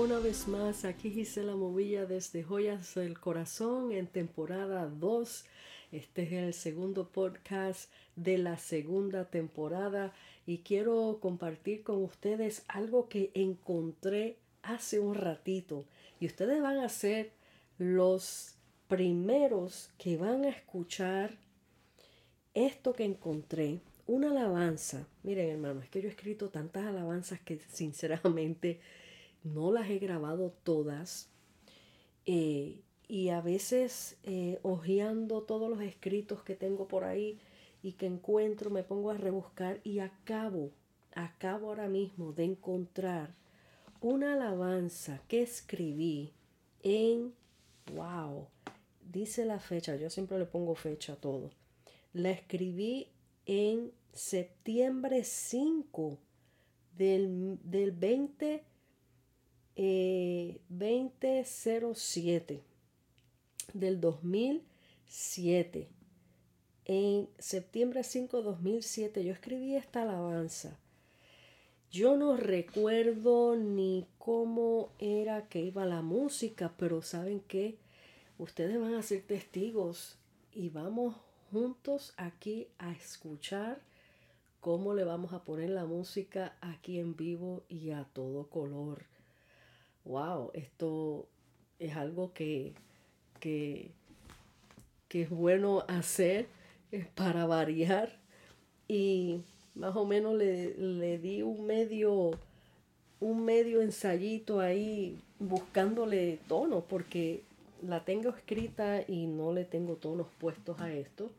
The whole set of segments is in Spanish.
una vez más, aquí Gisela Movilla desde Joyas del Corazón en temporada 2. Este es el segundo podcast de la segunda temporada y quiero compartir con ustedes algo que encontré hace un ratito y ustedes van a ser los primeros que van a escuchar esto que encontré, una alabanza. Miren hermano, es que yo he escrito tantas alabanzas que sinceramente no las he grabado todas. Eh, y a veces eh, hojeando todos los escritos que tengo por ahí y que encuentro, me pongo a rebuscar y acabo, acabo ahora mismo de encontrar una alabanza que escribí en, wow, dice la fecha, yo siempre le pongo fecha a todo. La escribí en septiembre 5 del, del 20 2007 eh, del 2007. En septiembre 5 2007 yo escribí esta alabanza. Yo no recuerdo ni cómo era que iba la música, pero saben que ustedes van a ser testigos y vamos juntos aquí a escuchar cómo le vamos a poner la música aquí en vivo y a todo color wow, esto es algo que, que, es bueno hacer para variar. Y más o menos le, le, di un medio un medio ensayito ahí buscándole tonos porque la tengo escrita y no le tengo tonos puestos a esto.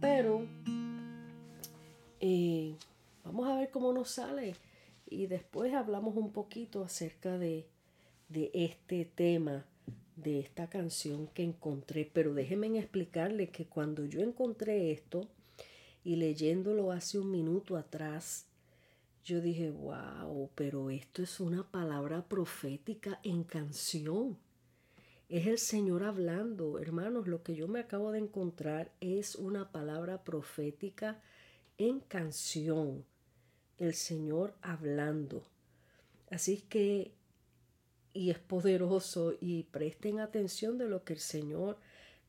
Pero eh, vamos a ver cómo nos sale. Y después hablamos un poquito acerca de de este tema, de esta canción que encontré. Pero déjenme explicarle que cuando yo encontré esto y leyéndolo hace un minuto atrás, yo dije, wow, pero esto es una palabra profética en canción. Es el Señor hablando. Hermanos, lo que yo me acabo de encontrar es una palabra profética en canción. El Señor hablando. Así que y es poderoso y presten atención de lo que el Señor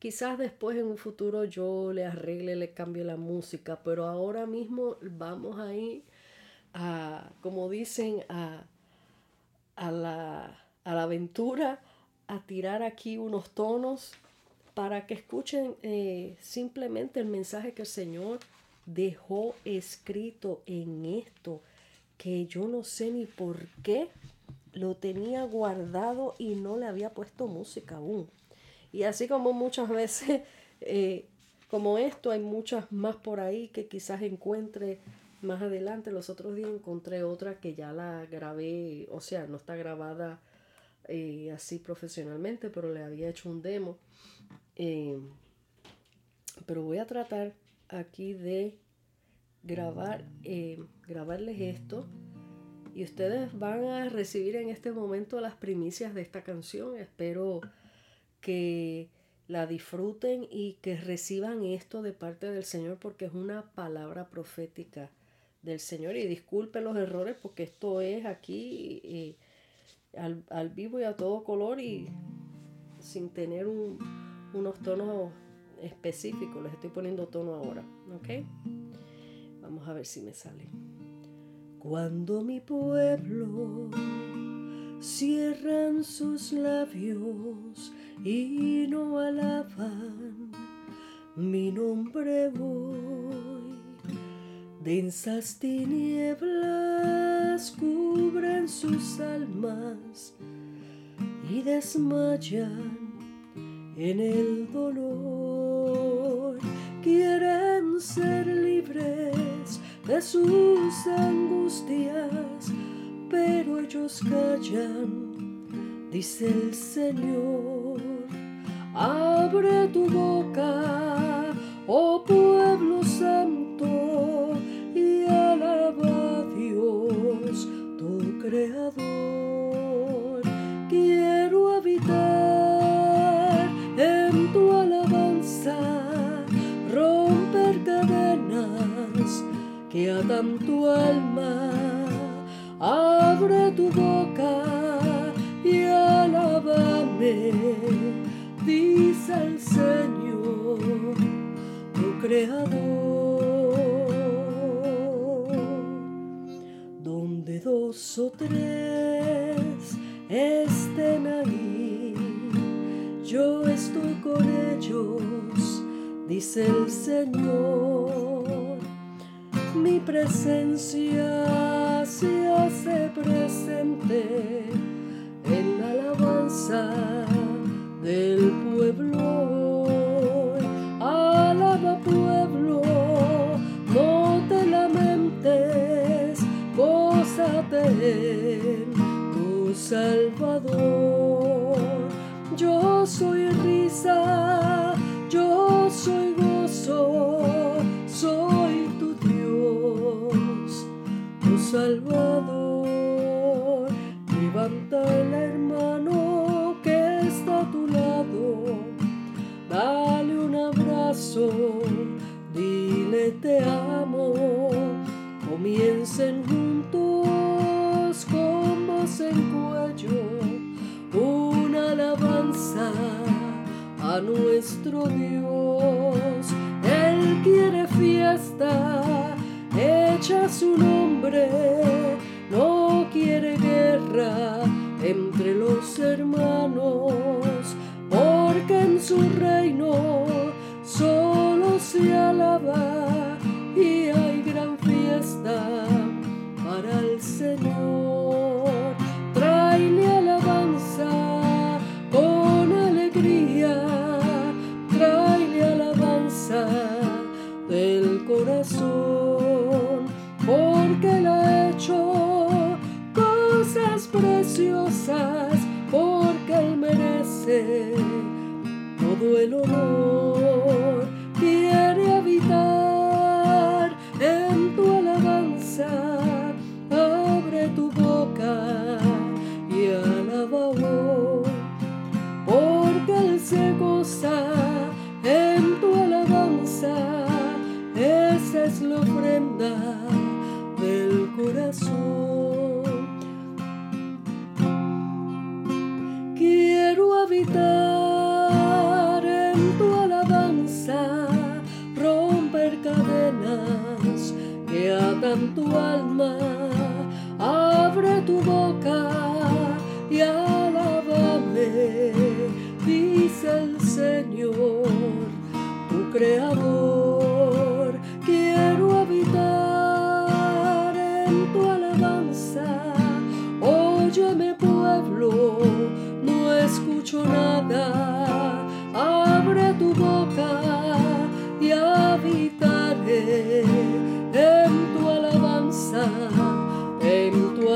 quizás después en un futuro yo le arregle, le cambie la música, pero ahora mismo vamos a ir a, como dicen, a, a, la, a la aventura, a tirar aquí unos tonos para que escuchen eh, simplemente el mensaje que el Señor dejó escrito en esto, que yo no sé ni por qué lo tenía guardado y no le había puesto música aún. Y así como muchas veces, eh, como esto, hay muchas más por ahí que quizás encuentre más adelante. Los otros días encontré otra que ya la grabé, o sea, no está grabada eh, así profesionalmente, pero le había hecho un demo. Eh, pero voy a tratar aquí de grabar, grabarles esto y ustedes van a recibir en este momento las primicias de esta canción. Espero que la disfruten y que reciban esto de parte del Señor porque es una palabra profética del Señor. Y disculpen los errores porque esto es aquí eh, al, vivo y a todo color y sin tener unos tonos específicos. Les estoy poniendo tono ahora. ¿Ok? Vamos a ver si me sale. Cuando mi pueblo cierran sus labios y no alaban mi nombre hoy, densas tinieblas cubren sus almas y desmayan en el dolor. De sus angustias, pero ellos callan, dice el Señor. Abre tu boca, oh pueblo santo, y alaba a Dios, tu creador. Atan tu alma. Abre tu boca dice el Señor, tu creador. Donde dos o tres estén ahí, yo estoy con ellos, dice el Señor. Mi presencia se hace presente en la alabanza del pueblo. Alaba pueblo, no te lamentes, gózate tu Salvador. Salvador. Levanta el hermano que está a tu lado, dale un abrazo, dile te amo, comiencen juntos con voz en cuello, una alabanza a nuestro Dios. Él quiere fiesta, echa su nombre, no quiere guerra entre los hermanos, el honor.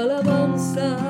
Alabanza.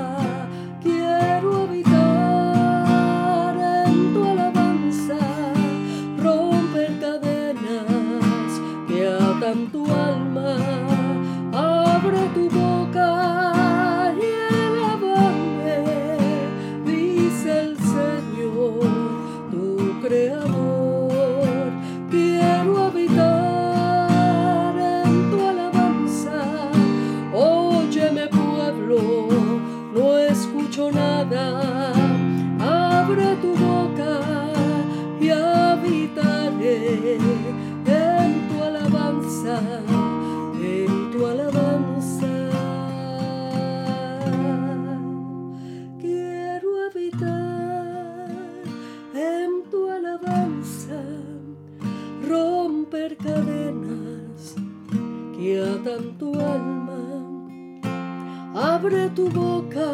Abre tu boca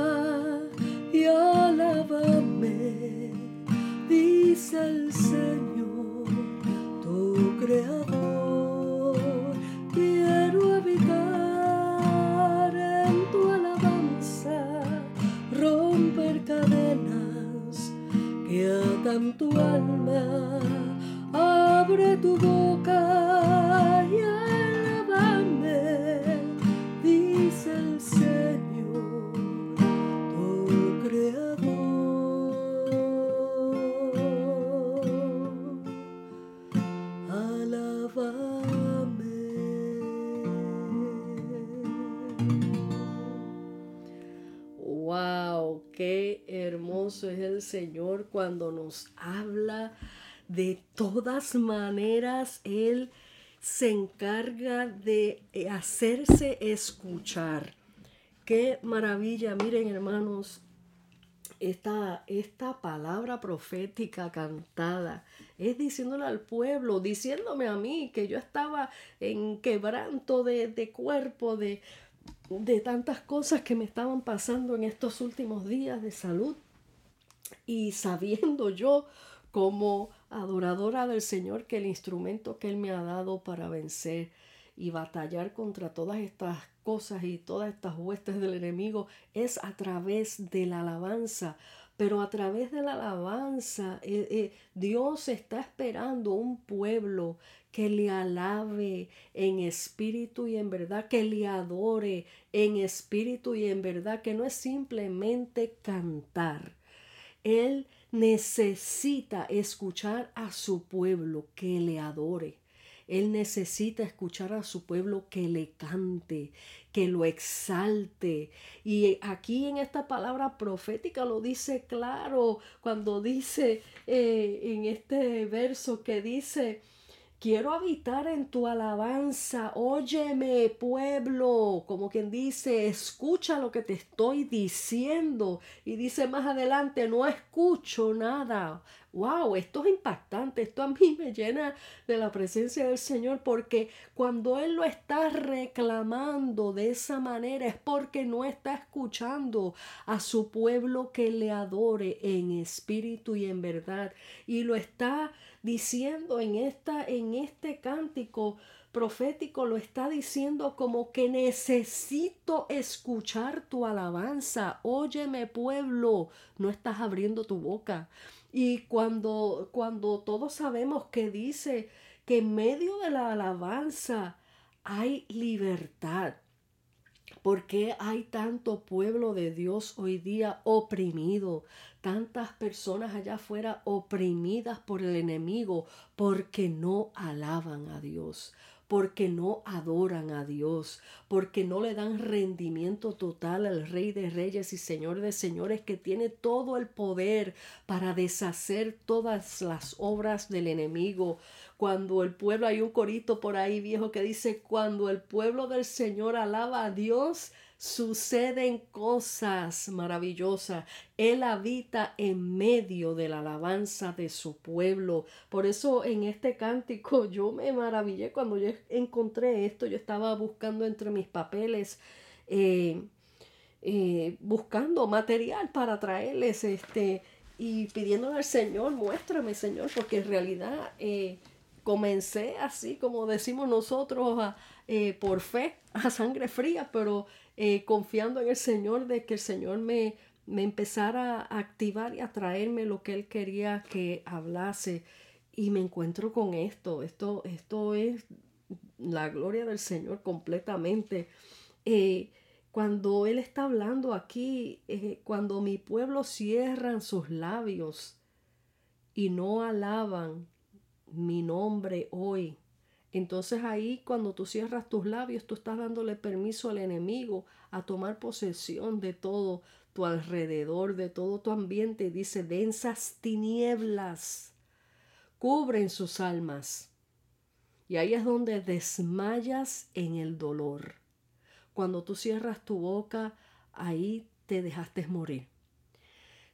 y alábame, dice el Señor, tu creador. Quiero habitar en tu alabanza, romper cadenas que atan tu alma. Abre tu boca es el Señor cuando nos habla. De todas maneras, Él se encarga de hacerse escuchar. Qué maravilla, miren hermanos, esta, esta palabra profética cantada es diciéndole al pueblo, diciéndome a mí que yo estaba en quebranto de, de cuerpo, de, de tantas cosas que me estaban pasando en estos últimos días de salud y sabiendo yo como adoradora del Señor que el instrumento que Él me ha dado para vencer y batallar contra todas estas cosas y todas estas huestes del enemigo es a través de la alabanza. Pero a través de la alabanza, eh, eh, Dios está esperando un pueblo que le alabe en espíritu y en verdad, que le adore en espíritu y en verdad, que no es simplemente cantar. Él necesita escuchar a su pueblo que le adore. Él necesita escuchar a su pueblo que le cante, que lo exalte. Y aquí en esta palabra profética lo dice claro cuando dice eh, en este verso que dice, Quiero habitar en tu alabanza. Óyeme, pueblo. Como quien dice, escucha lo que te estoy diciendo. Y dice más adelante, no escucho nada. Wow, esto es impactante. Esto a mí me llena de la presencia del Señor porque cuando Él lo está reclamando de esa manera es porque no está escuchando a su pueblo que le adore en espíritu y en verdad. Y lo está diciendo en, esta, en este cántico profético, lo está diciendo como que necesito escuchar tu alabanza. Óyeme pueblo, no estás abriendo tu boca. Y cuando, cuando todos sabemos que dice que en medio de la alabanza hay libertad. ¿Por qué hay tanto pueblo de Dios hoy día oprimido? Tantas personas allá afuera oprimidas por el enemigo porque no alaban a Dios, porque no adoran a Dios, porque no le dan rendimiento total al Rey de Reyes y Señor de Señores que tiene todo el poder para deshacer todas las obras del enemigo. Cuando el pueblo, hay un corito por ahí viejo que dice, cuando el pueblo del Señor alaba a Dios, suceden cosas maravillosas. Él habita en medio de la alabanza de su pueblo. Por eso en este cántico yo me maravillé cuando yo encontré esto. Yo estaba buscando entre mis papeles. Eh, eh, buscando material para traerles este y pidiéndole al Señor, muéstrame Señor, porque en realidad eh, comencé así como decimos nosotros a, por fe, a sangre fría, pero eh, confiando en el Señor de que el Señor me, me empezara a activar y a traerme lo que Él quería que hablase. Y me encuentro con esto. Esto, esto es la gloria del Señor completamente. Eh, cuando Él está hablando aquí, eh, cuando mi pueblo cierran sus labios y no alaban mi nombre hoy, entonces ahí cuando tú cierras tus labios, tú estás dándole permiso al enemigo a tomar posesión de todo tu alrededor, de todo tu ambiente. Dice, densas tinieblas cubren sus almas. Y ahí es donde desmayas en el dolor. Cuando tú cierras tu boca, ahí te dejaste morir.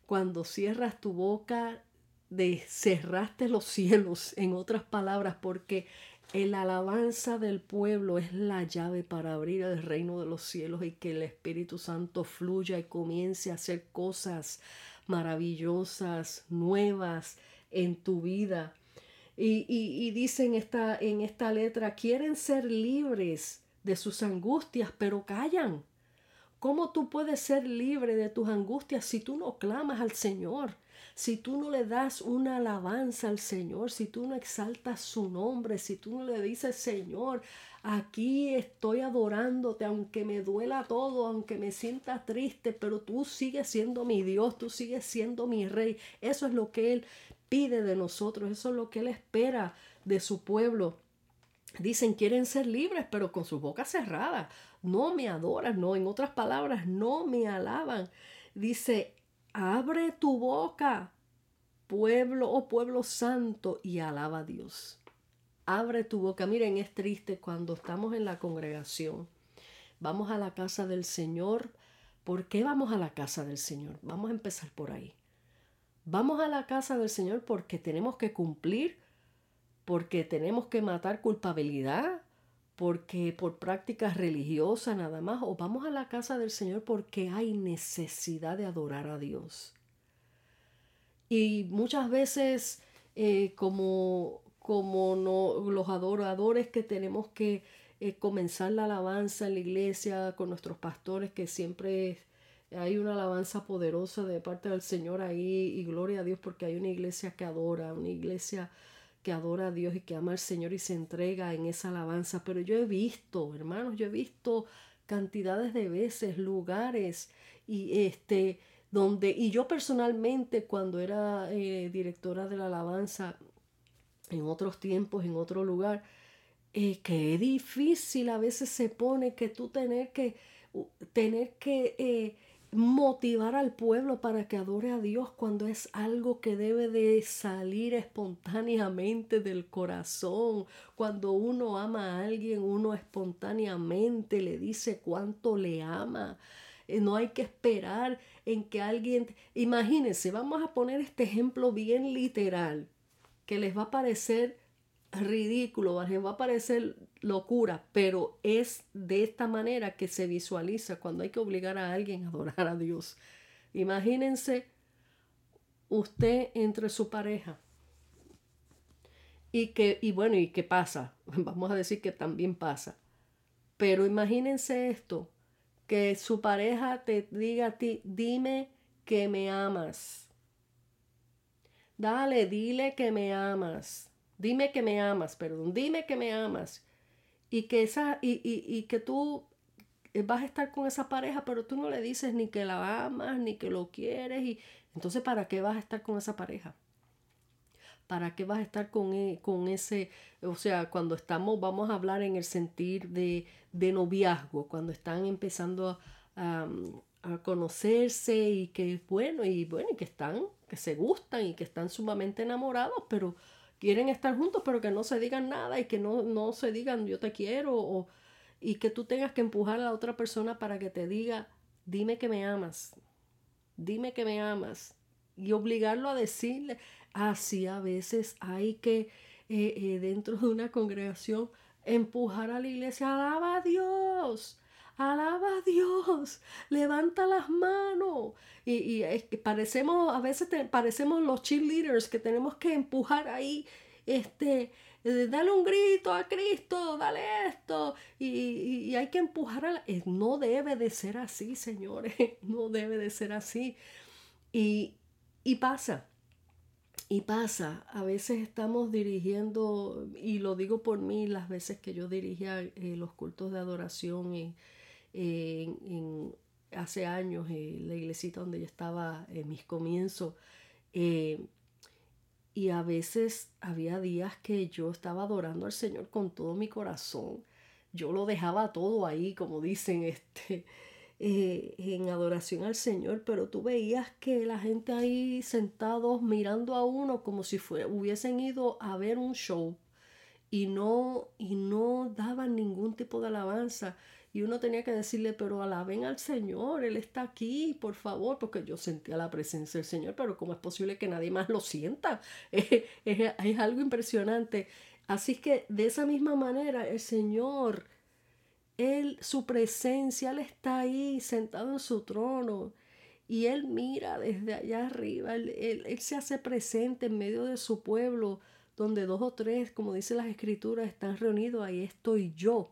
Cuando cierras tu boca, de cerraste los cielos, en otras palabras, porque el alabanza del pueblo es la llave para abrir el reino de los cielos y que el Espíritu Santo fluya y comience a hacer cosas maravillosas, nuevas en tu vida. Y, y, dice en esta, en esta letra, quieren ser libres de sus angustias, pero callan. ¿Cómo tú puedes ser libre de tus angustias si tú no clamas al Señor? Si tú no le das una alabanza al Señor, si tú no exaltas su nombre, si tú no le dices, Señor, aquí estoy adorándote, aunque me duela todo, aunque me sienta triste, pero tú sigues siendo mi Dios, tú sigues siendo mi rey. Eso es lo que Él pide de nosotros, eso es lo que Él espera de su pueblo. Dicen, quieren ser libres, pero con sus bocas cerradas. No me adoran, no, en otras palabras, no me alaban. Dice, abre tu boca, pueblo o oh pueblo santo, y alaba a Dios. Abre tu boca. Miren, es triste cuando estamos en la congregación. Vamos a la casa del Señor. ¿Por qué vamos a la casa del Señor? Vamos a empezar por ahí. Vamos a la casa del Señor porque tenemos que cumplir, porque tenemos que matar culpabilidad, porque por prácticas religiosas nada más, o vamos a la casa del Señor porque hay necesidad de adorar a Dios. Y muchas veces, eh, como, como no, los adoradores que tenemos que eh, comenzar la alabanza en la iglesia con nuestros pastores, que siempre hay una alabanza poderosa de parte del Señor ahí, y gloria a Dios, porque hay una iglesia que adora, una iglesia que adora a Dios y que ama al Señor y se entrega en esa alabanza. Pero yo he visto, hermanos, yo he visto cantidades de veces, lugares y este donde y yo personalmente cuando era eh, directora de la alabanza en otros tiempos en otro lugar eh, que difícil a veces se pone que tú tener que tener que eh, motivar al pueblo para que adore a Dios cuando es algo que debe de salir espontáneamente del corazón. Cuando uno ama a alguien, uno espontáneamente le dice cuánto le ama. Eh, no hay que esperar en que alguien... Imagínense, vamos a poner este ejemplo bien literal, que les va a parecer ridículo, va a parecer locura, pero es de esta manera que se visualiza cuando hay que obligar a alguien a adorar a Dios. Imagínense usted entre su pareja. Y que, y bueno, ¿y qué pasa? Vamos a decir que también pasa. Pero imagínense esto, que su pareja te diga a ti, dime que me amas. Dale, dile que me amas. Dime que me amas, perdón, dime que me amas y que, esa, y, y, y que tú vas a estar con esa pareja, pero tú no le dices ni que la amas, ni que lo quieres, y entonces ¿para qué vas a estar con esa pareja? ¿Para qué vas a estar con, e, con ese, o sea, cuando estamos, vamos a hablar en el sentir de, de noviazgo, cuando están empezando a, a, conocerse y que, bueno, y bueno, y que están, que se gustan y que están sumamente enamorados, pero quieren estar juntos, pero que no se digan nada y que no, no se digan yo te quiero o, y que tú tengas que empujar a la otra persona para que te diga, dime que me amas, dime que me amas y obligarlo a decirle, así a veces hay que eh, eh, dentro de una congregación empujar a la iglesia, alaba a Dios, alaba a Dios, levanta las manos. Y, y es que parecemos, a veces parecemos los cheerleaders que tenemos que empujar ahí, este, eh, dale un grito a Cristo, dale esto. Y, y, hay que empujar a la... Eh, no debe de ser así, señores, no debe de ser así. Y, y pasa, y pasa, a veces estamos dirigiendo, y lo digo por mí, las veces que yo dirigía eh, los cultos de adoración y en, hace años, en la iglesita donde yo estaba en mis comienzos. Eh, y a veces había días que yo estaba adorando al Señor con todo mi corazón. Yo lo dejaba todo ahí, como dicen, este, eh, en adoración al Señor, pero tú veías que la gente ahí sentados mirando a uno como si hubiesen ido a ver un show y no, y no daban ningún tipo de alabanza. Y uno tenía que decirle, pero alaben al Señor, Él está aquí, por favor, porque yo sentía la presencia del Señor, pero ¿cómo es posible que nadie más lo sienta? Es, algo impresionante. Así que de esa misma manera, el Señor, Él, su presencia, Él está ahí sentado en su trono. Y Él mira desde allá arriba, él, él se hace presente en medio de su pueblo, donde dos o tres, como dicen las escrituras, están reunidos, ahí estoy yo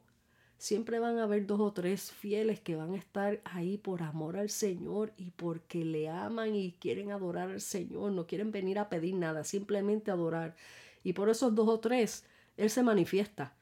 Siempre van a haber dos o tres fieles que van a estar ahí por amor al Señor y porque le aman y quieren adorar al Señor, no quieren venir a pedir nada, simplemente adorar. Y por esos dos o tres, Él se manifiesta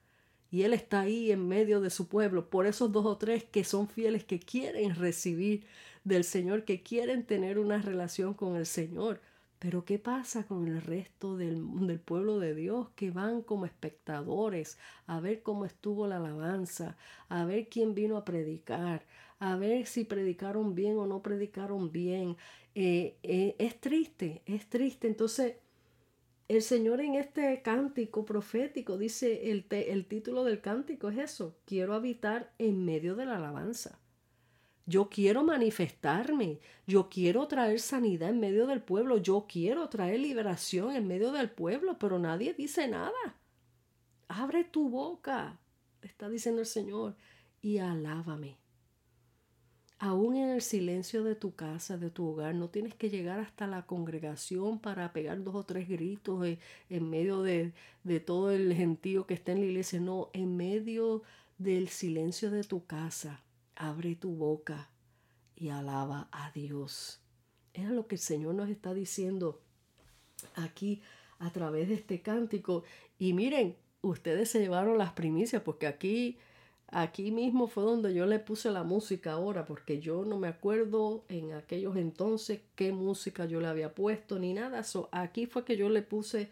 y Él está ahí en medio de su pueblo, por esos dos o tres que son fieles, que quieren recibir del Señor, que quieren tener una relación con el Señor. Pero ¿qué pasa con el resto del, pueblo de Dios que van como espectadores a ver cómo estuvo la alabanza, a ver quién vino a predicar, a ver si predicaron bien o no predicaron bien. Eh, eh, es triste, es triste. Entonces, el Señor en este cántico profético dice, el, el título del cántico es eso, quiero habitar en medio de la alabanza. Yo quiero manifestarme, yo quiero traer sanidad en medio del pueblo, yo quiero traer liberación en medio del pueblo, pero nadie dice nada. Abre tu boca, está diciendo el Señor, y alábame. Aún en el silencio de tu casa, de tu hogar, no tienes que llegar hasta la congregación para pegar dos o tres gritos en, medio de, de todo el gentío que está en la iglesia. No, en medio del silencio de tu casa, abre tu boca y alaba a Dios. Es lo que el Señor nos está diciendo aquí a través de este cántico. Y miren, ustedes se llevaron las primicias porque aquí aquí mismo fue donde yo le puse la música ahora porque yo no me acuerdo en aquellos entonces qué música yo le había puesto ni nada. So, aquí fue que yo le puse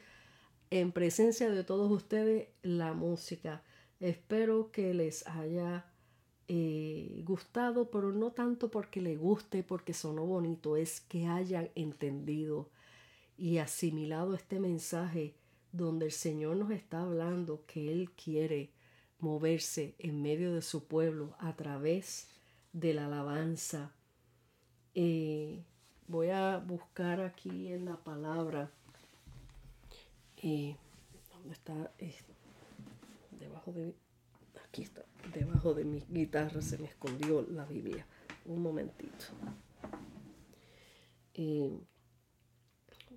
en presencia de todos ustedes la música. Espero que les haya eh, gustado, pero no tanto porque le guste, porque sonó bonito, es que hayan entendido y asimilado este mensaje donde el Señor nos está hablando que Él quiere moverse en medio de su pueblo a través de la alabanza. Eh, voy a buscar aquí en la palabra. Eh, ¿Dónde está? debajo de Aquí está, debajo de mi guitarra se me escondió la Biblia. Un momentito.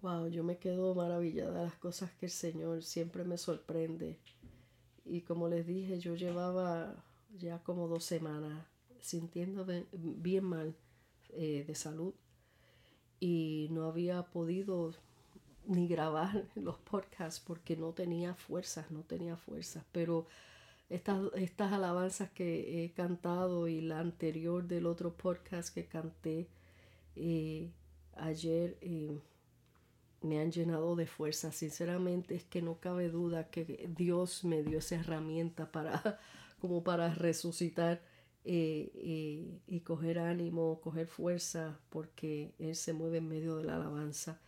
wow, yo me quedo maravillada las cosas que el Señor siempre me sorprende. Y como les dije, yo llevaba ya como dos semanas sintiéndome bien mal eh, de salud y no había podido ni grabar los podcasts porque no tenía fuerzas, no tenía fuerzas, pero estas, estas alabanzas que he cantado y la anterior del otro podcast que canté eh, ayer eh, me han llenado de fuerza. Sinceramente es que no cabe duda que Dios me dio esa herramienta para como para resucitar eh, y coger ánimo, coger fuerza, porque Él se mueve en medio de la alabanza.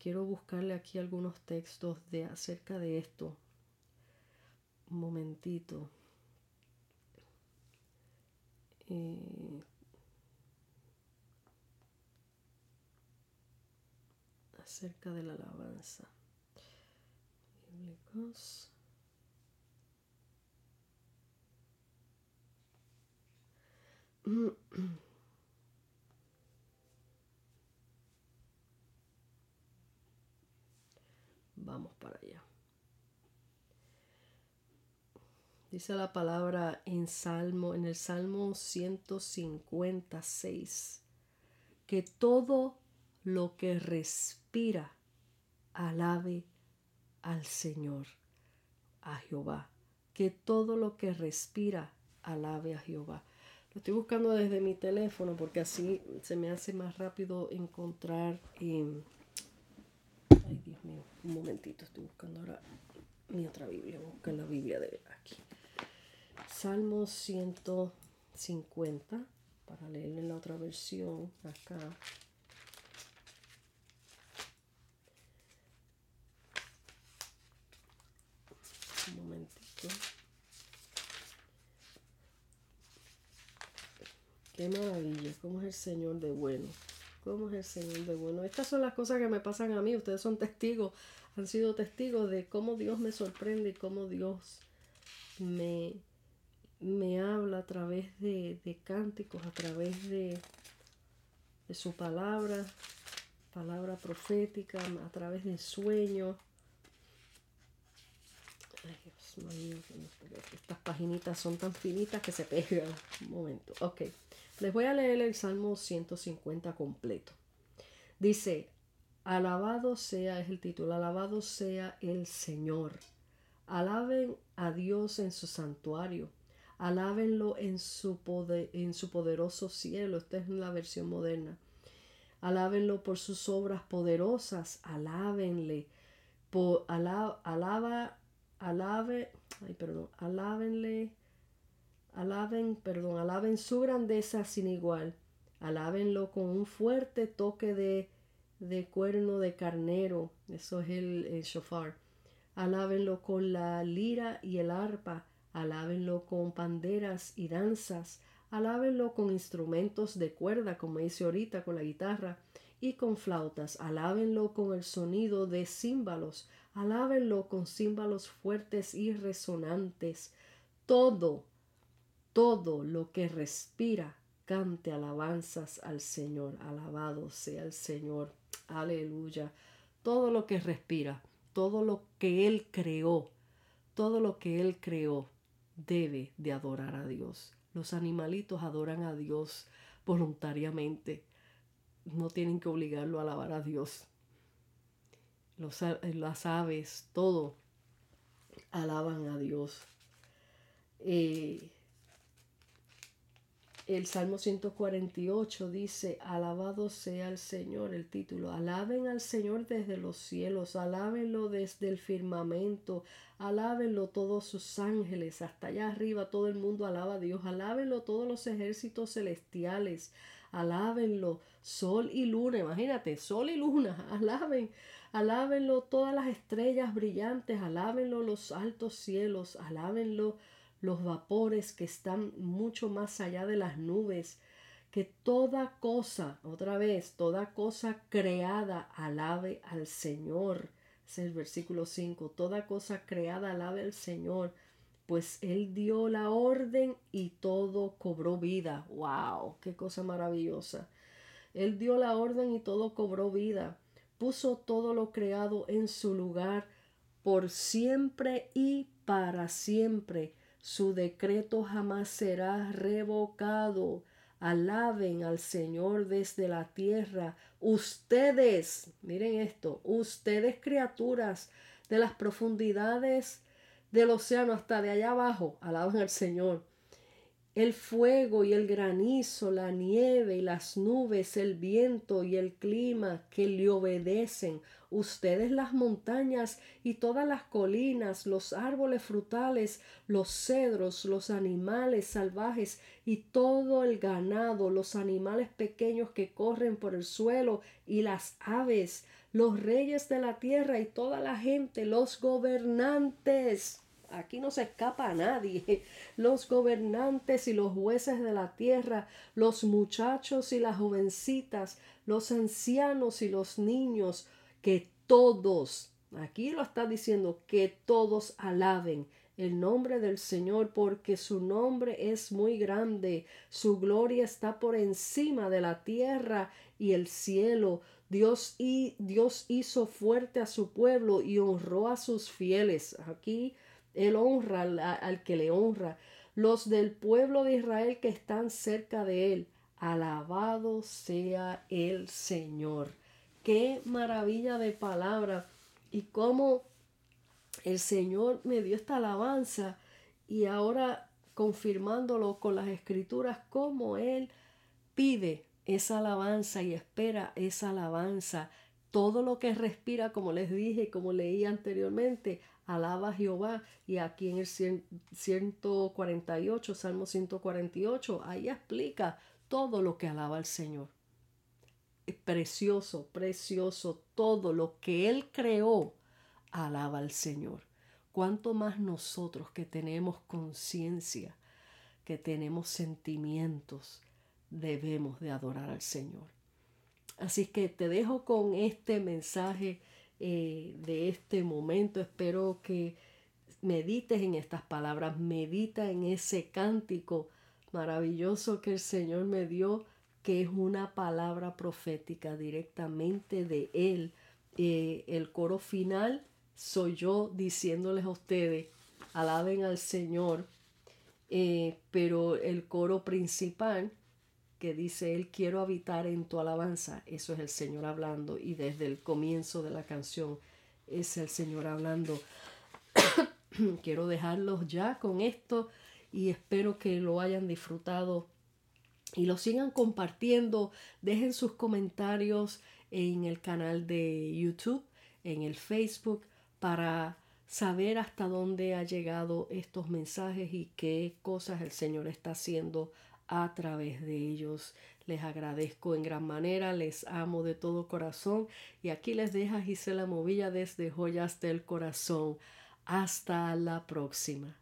quiero buscarle aquí algunos textos de acerca de esto momentito. Eh, acerca de la alabanza. Bíblicos. Vamos para allá. Dice la palabra en Salmo, en el Salmo 156, que todo lo que respira alabe al Señor, a Jehová. Que todo lo que respira alabe a Jehová. Lo estoy buscando desde mi teléfono porque así se me hace más rápido encontrar. Ay, Dios mío, un momentito, estoy buscando ahora mi otra Biblia. Busca la Biblia de aquí. Salmo 150, para leerle la otra versión acá. Un momentito. Qué maravilla, cómo es el Señor de bueno. Cómo es el Señor de bueno. Estas son las cosas que me pasan a mí. Ustedes son testigos, han sido testigos de cómo Dios me sorprende y cómo Dios me me habla a través de, cánticos, a través de, de, su palabra, palabra profética, a través de sueños. Ay, Dios mío, estas paginitas son tan finitas que se pegan. Un momento. Ok, les voy a leer el Salmo 150 completo. Dice, alabado sea, es el título, alabado sea el Señor. Alaben a Dios en su santuario Alábenlo en su, poder, en su poderoso cielo. Esta es la versión moderna. Alábenlo por sus obras poderosas. Alábenle. Por, alaba, alaba, alabe, ay, perdón, alábenle, alaben, perdón, alaben su grandeza sin igual, alábenlo con un fuerte toque de, de cuerno de carnero, eso es el, el shofar, alábenlo con la lira y el arpa, alábenlo con panderas y danzas, alábenlo con instrumentos de cuerda, como dice ahorita, con la guitarra, y con flautas, alábenlo con el sonido de címbalos, alábenlo con címbalos fuertes y resonantes. Todo, todo lo que respira, cante alabanzas al Señor. Alabado sea el Señor. Aleluya. Todo lo que respira, todo lo que Él creó, todo lo que Él creó debe de adorar a Dios. Los animalitos adoran a Dios voluntariamente. No tienen que obligarlo a alabar a Dios. Los, las aves, todo, alaban a Dios. Eh, el Salmo 148 dice, alabado sea el Señor, el título, alaben al Señor desde los cielos, alábenlo desde el firmamento, alábenlo todos sus ángeles, hasta allá arriba todo el mundo alaba a Dios, alábenlo todos los ejércitos celestiales, alábenlo sol y luna, imagínate, sol y luna, alaben, alábenlo todas las estrellas brillantes, alábenlo los altos cielos, alábenlo los vapores que están mucho más allá de las nubes, que toda cosa, otra vez, toda cosa creada alabe al Señor. Es el versículo 5, toda cosa creada alabe al Señor, pues Él dio la orden y todo cobró vida. ¡Wow! ¡Qué cosa maravillosa! Él dio la orden y todo cobró vida. Puso todo lo creado en su lugar por siempre y para siempre su decreto jamás será revocado. Alaben al Señor desde la tierra. Ustedes, miren esto, ustedes criaturas de las profundidades del océano hasta de allá abajo, alaban al Señor el fuego y el granizo, la nieve y las nubes, el viento y el clima que le obedecen, ustedes las montañas y todas las colinas, los árboles frutales, los cedros, los animales salvajes y todo el ganado, los animales pequeños que corren por el suelo y las aves, los reyes de la tierra y toda la gente, los gobernantes Aquí no se escapa a nadie. Los gobernantes y los jueces de la tierra, los muchachos y las jovencitas, los ancianos y los niños, que todos, aquí lo está diciendo, que todos alaben el nombre del Señor, porque su nombre es muy grande, su gloria está por encima de la tierra y el cielo. Dios, y, Dios hizo fuerte a su pueblo y honró a sus fieles. Aquí él honra al, que le honra. Los del pueblo de Israel que están cerca de Él. Alabado sea el Señor. Qué maravilla de palabra. Y cómo el Señor me dio esta alabanza y ahora confirmándolo con las escrituras, cómo Él pide esa alabanza y espera esa alabanza. Todo lo que respira, como les dije, como leí anteriormente, alaba a Jehová. Y aquí en el 148, Salmo 148, ahí explica todo lo que alaba al Señor. Precioso, precioso, todo lo que Él creó, alaba al Señor. Cuanto más nosotros que tenemos conciencia, que tenemos sentimientos, debemos de adorar al Señor. Así que te dejo con este mensaje eh, de este momento. Espero que medites en estas palabras, medita en ese cántico maravilloso que el Señor me dio, que es una palabra profética directamente de Él. Eh, el coro final soy yo diciéndoles a ustedes, alaben al Señor, eh, pero el coro principal que dice él quiero habitar en tu alabanza, eso es el Señor hablando y desde el comienzo de la canción es el Señor hablando. quiero dejarlos ya con esto y espero que lo hayan disfrutado y lo sigan compartiendo. Dejen sus comentarios en el canal de YouTube, en el Facebook, para saber hasta dónde ha llegado estos mensajes y qué cosas el Señor está haciendo a través de ellos. Les agradezco en gran manera, les amo de todo corazón y aquí les deja Gisela Movilla desde Joyas del Corazón. Hasta la próxima.